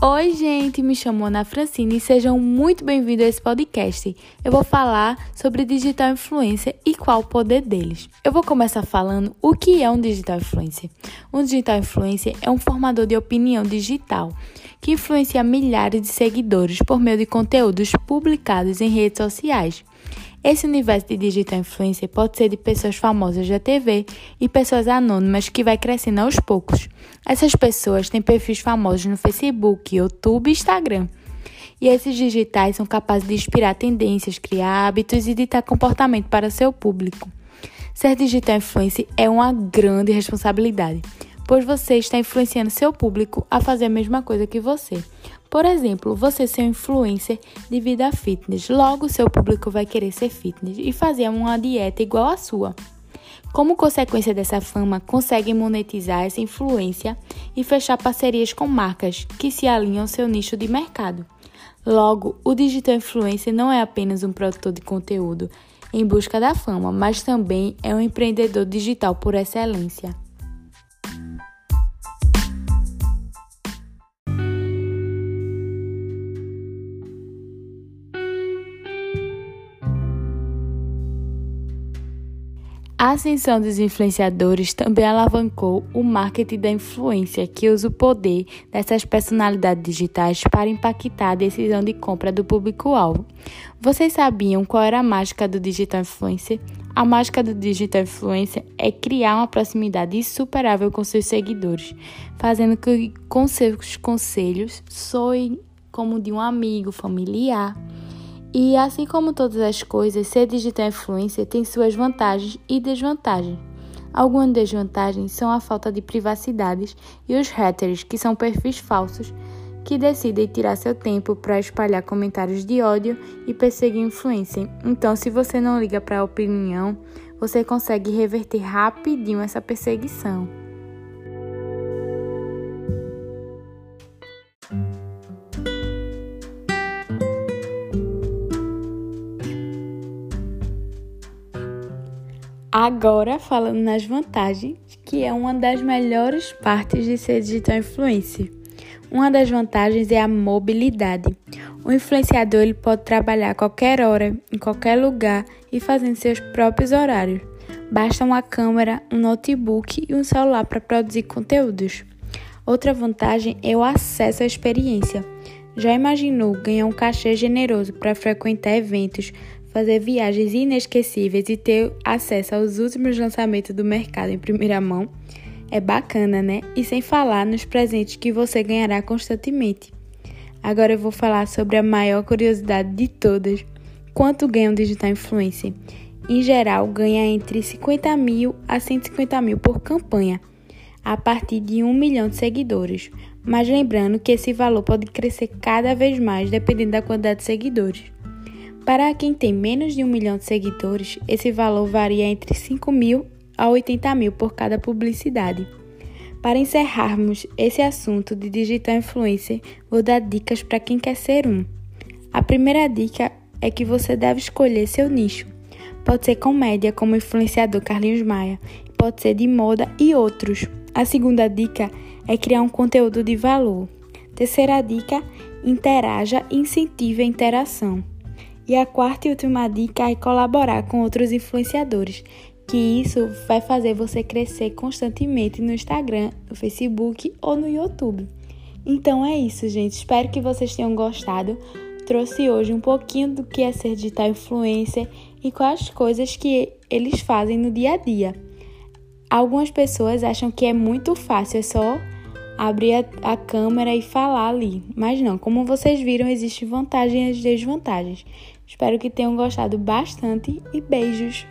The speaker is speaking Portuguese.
Oi, gente, me chamo Ana Francine e sejam muito bem-vindos a esse podcast. Eu vou falar sobre digital influencer e qual o poder deles. Eu vou começar falando o que é um digital influencer. Um digital influencer é um formador de opinião digital que influencia milhares de seguidores por meio de conteúdos publicados em redes sociais. Esse universo de digital influencer pode ser de pessoas famosas da TV e pessoas anônimas que vai crescendo aos poucos. Essas pessoas têm perfis famosos no Facebook, YouTube e Instagram. E esses digitais são capazes de inspirar tendências, criar hábitos e ditar comportamento para seu público. Ser digital influencer é uma grande responsabilidade, pois você está influenciando seu público a fazer a mesma coisa que você. Por exemplo, você ser um influencer de vida fitness, logo seu público vai querer ser fitness e fazer uma dieta igual à sua. Como consequência dessa fama, conseguem monetizar essa influência e fechar parcerias com marcas que se alinham ao seu nicho de mercado. Logo, o digital influencer não é apenas um produtor de conteúdo em busca da fama, mas também é um empreendedor digital por excelência. A ascensão dos influenciadores também alavancou o marketing da influência, que usa o poder dessas personalidades digitais para impactar a decisão de compra do público-alvo. Vocês sabiam qual era a mágica do digital influencer? A mágica do digital influencer é criar uma proximidade insuperável com seus seguidores, fazendo que com seus conselhos soem como de um amigo, familiar. E assim como todas as coisas, ser digital influencer tem suas vantagens e desvantagens. Algumas desvantagens são a falta de privacidade e os haters, que são perfis falsos que decidem tirar seu tempo para espalhar comentários de ódio e perseguir influência. Então, se você não liga para a opinião, você consegue reverter rapidinho essa perseguição. Agora, falando nas vantagens, que é uma das melhores partes de ser digital influencer. Uma das vantagens é a mobilidade. O influenciador ele pode trabalhar a qualquer hora, em qualquer lugar e fazendo seus próprios horários. Basta uma câmera, um notebook e um celular para produzir conteúdos. Outra vantagem é o acesso à experiência. Já imaginou ganhar um cachê generoso para frequentar eventos, fazer viagens inesquecíveis e ter acesso aos últimos lançamentos do mercado em primeira mão é bacana, né? E sem falar nos presentes que você ganhará constantemente. Agora eu vou falar sobre a maior curiosidade de todas: quanto ganha um digital influencer? Em geral, ganha entre 50 mil a 150 mil por campanha, a partir de 1 milhão de seguidores. Mas lembrando que esse valor pode crescer cada vez mais dependendo da quantidade de seguidores. Para quem tem menos de um milhão de seguidores, esse valor varia entre 5 mil a 80 mil por cada publicidade. Para encerrarmos esse assunto de digital influencer, vou dar dicas para quem quer ser um. A primeira dica é que você deve escolher seu nicho. Pode ser comédia, como o influenciador Carlinhos Maia, pode ser de moda e outros. A segunda dica é criar um conteúdo de valor. Terceira dica: interaja e incentive a interação. E a quarta e última dica é colaborar com outros influenciadores, que isso vai fazer você crescer constantemente no Instagram, no Facebook ou no YouTube. Então é isso, gente. Espero que vocês tenham gostado. Trouxe hoje um pouquinho do que é ser digital influencer e quais coisas que eles fazem no dia a dia. Algumas pessoas acham que é muito fácil, é só abrir a, a câmera e falar ali. Mas não, como vocês viram, existem vantagens e desvantagens. Espero que tenham gostado bastante e beijos!